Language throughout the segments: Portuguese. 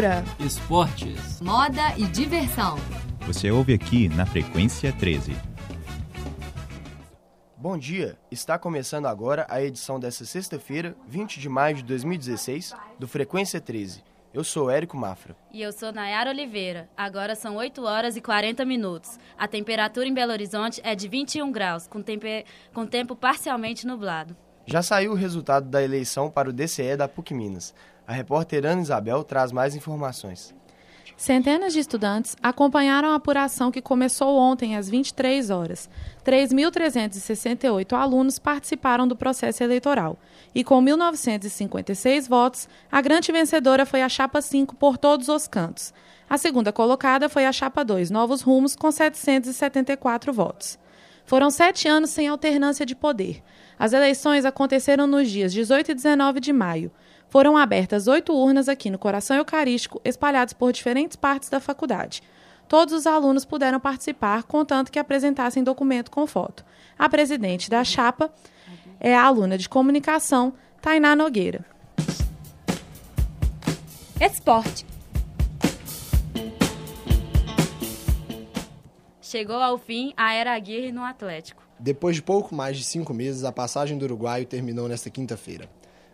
Cultura, esportes, moda e diversão. Você ouve aqui na Frequência 13. Bom dia, está começando agora a edição desta sexta-feira, 20 de maio de 2016, do Frequência 13. Eu sou Érico Mafra. E eu sou Nayara Oliveira. Agora são 8 horas e 40 minutos. A temperatura em Belo Horizonte é de 21 graus, com, tempe... com tempo parcialmente nublado. Já saiu o resultado da eleição para o DCE da PUC Minas. A repórter Ana Isabel traz mais informações. Centenas de estudantes acompanharam a apuração que começou ontem às 23 horas. 3.368 alunos participaram do processo eleitoral. E com 1.956 votos, a grande vencedora foi a Chapa 5 por todos os cantos. A segunda colocada foi a Chapa 2, Novos Rumos, com 774 votos. Foram sete anos sem alternância de poder. As eleições aconteceram nos dias 18 e 19 de maio. Foram abertas oito urnas aqui no Coração Eucarístico, espalhadas por diferentes partes da faculdade. Todos os alunos puderam participar, contanto que apresentassem documento com foto. A presidente da chapa é a aluna de comunicação, Tainá Nogueira. Esporte. Chegou ao fim a Era Aguirre no Atlético. Depois de pouco mais de cinco meses, a passagem do uruguaio terminou nesta quinta-feira.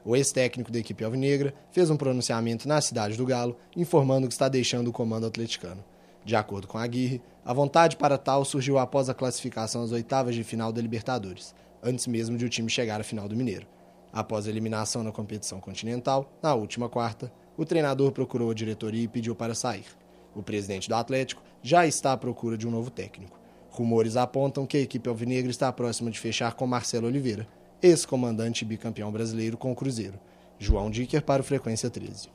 O ex-técnico da equipe alvinegra fez um pronunciamento na cidade do Galo, informando que está deixando o comando atleticano. De acordo com a Aguirre, a vontade para tal surgiu após a classificação às oitavas de final da Libertadores, antes mesmo de o time chegar à final do Mineiro. Após a eliminação na competição continental, na última quarta, o treinador procurou a diretoria e pediu para sair. O presidente do Atlético já está à procura de um novo técnico. Rumores apontam que a equipe alvinegra está próxima de fechar com Marcelo Oliveira, ex-comandante e bicampeão brasileiro com o Cruzeiro. João Dicker para o Frequência 13.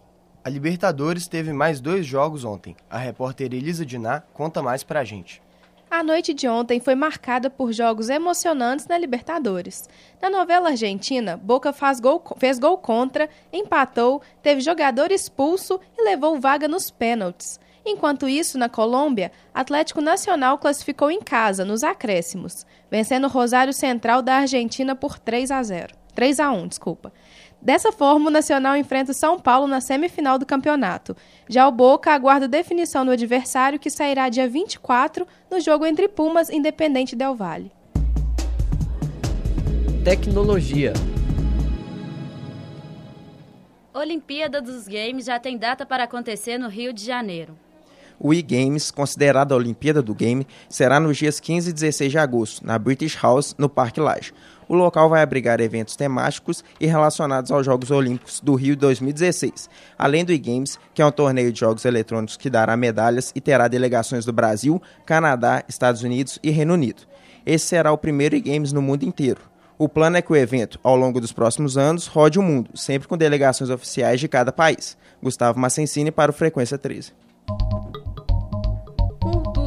A Libertadores teve mais dois jogos ontem. A repórter Elisa Diná conta mais pra gente. A noite de ontem foi marcada por jogos emocionantes na Libertadores. Na novela argentina, Boca gol, fez gol contra, empatou, teve jogador expulso e levou vaga nos pênaltis. Enquanto isso, na Colômbia, Atlético Nacional classificou em casa, nos acréscimos, vencendo o Rosário Central da Argentina por 3 a 0. 3 a 1, desculpa. Dessa forma, o Nacional enfrenta o São Paulo na semifinal do campeonato. Já o Boca aguarda definição do adversário, que sairá dia 24 no jogo entre Pumas e Independente Del Valle. Tecnologia. Olimpíada dos Games já tem data para acontecer no Rio de Janeiro. O e-Games, considerado a Olimpíada do Game, será nos dias 15 e 16 de agosto, na British House, no Parque Lage. O local vai abrigar eventos temáticos e relacionados aos Jogos Olímpicos do Rio 2016, além do e-Games, que é um torneio de jogos eletrônicos que dará medalhas e terá delegações do Brasil, Canadá, Estados Unidos e Reino Unido. Esse será o primeiro e-Games no mundo inteiro. O plano é que o evento, ao longo dos próximos anos, rode o mundo, sempre com delegações oficiais de cada país. Gustavo Massensini para o Frequência 13.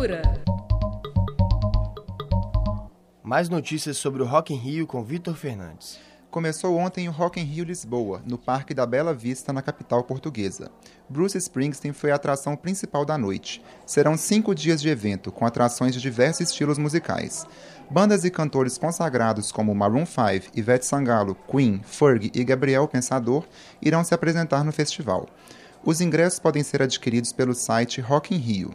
Cultura. Mais notícias sobre o Rock in Rio com Vitor Fernandes. Começou ontem o Rock in Rio Lisboa, no Parque da Bela Vista, na capital portuguesa. Bruce Springsteen foi a atração principal da noite. Serão cinco dias de evento, com atrações de diversos estilos musicais. Bandas e cantores consagrados como Maroon 5, Ivete Sangalo, Queen, Ferg e Gabriel Pensador irão se apresentar no festival. Os ingressos podem ser adquiridos pelo site Rock in Rio.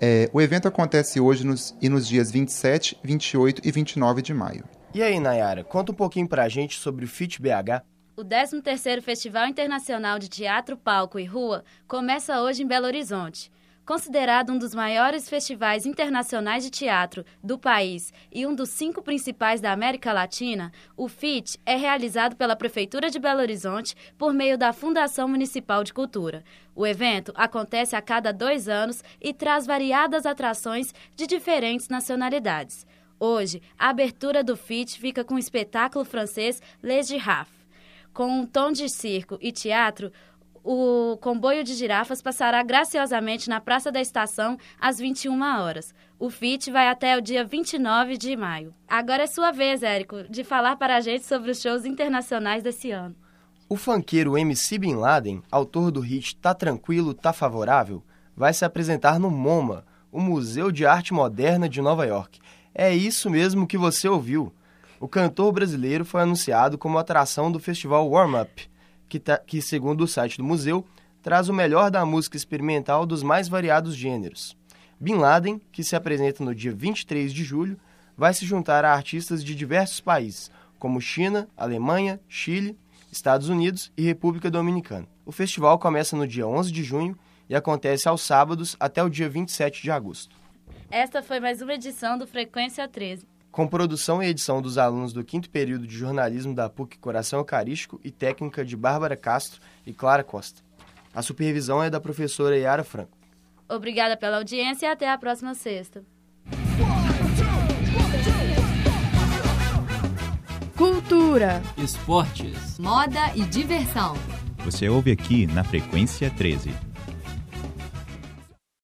É, o evento acontece hoje nos, e nos dias 27, 28 e 29 de maio. E aí, Nayara, conta um pouquinho pra gente sobre o FIT BH. O 13º Festival Internacional de Teatro, Palco e Rua começa hoje em Belo Horizonte. Considerado um dos maiores festivais internacionais de teatro do país e um dos cinco principais da América Latina, o FIT é realizado pela Prefeitura de Belo Horizonte por meio da Fundação Municipal de Cultura. O evento acontece a cada dois anos e traz variadas atrações de diferentes nacionalidades. Hoje, a abertura do FIT fica com o espetáculo francês Les Girafes. Com um tom de circo e teatro, o comboio de girafas passará graciosamente na Praça da Estação às 21 horas. O FIT vai até o dia 29 de maio. Agora é sua vez, Érico, de falar para a gente sobre os shows internacionais desse ano. O funkeiro MC Bin Laden, autor do hit Tá Tranquilo, Tá Favorável, vai se apresentar no MoMA, o Museu de Arte Moderna de Nova York. É isso mesmo que você ouviu. O cantor brasileiro foi anunciado como atração do festival Warm Up, que, tá, que segundo o site do museu, traz o melhor da música experimental dos mais variados gêneros. Bin Laden, que se apresenta no dia 23 de julho, vai se juntar a artistas de diversos países, como China, Alemanha, Chile, Estados Unidos e República Dominicana. O festival começa no dia 11 de junho e acontece aos sábados até o dia 27 de agosto. Esta foi mais uma edição do Frequência 13. Com produção e edição dos alunos do quinto período de jornalismo da PUC Coração Eucarístico e técnica de Bárbara Castro e Clara Costa. A supervisão é da professora Yara Franco. Obrigada pela audiência e até a próxima sexta. Cultura, esportes, moda e diversão. Você ouve aqui na Frequência 13.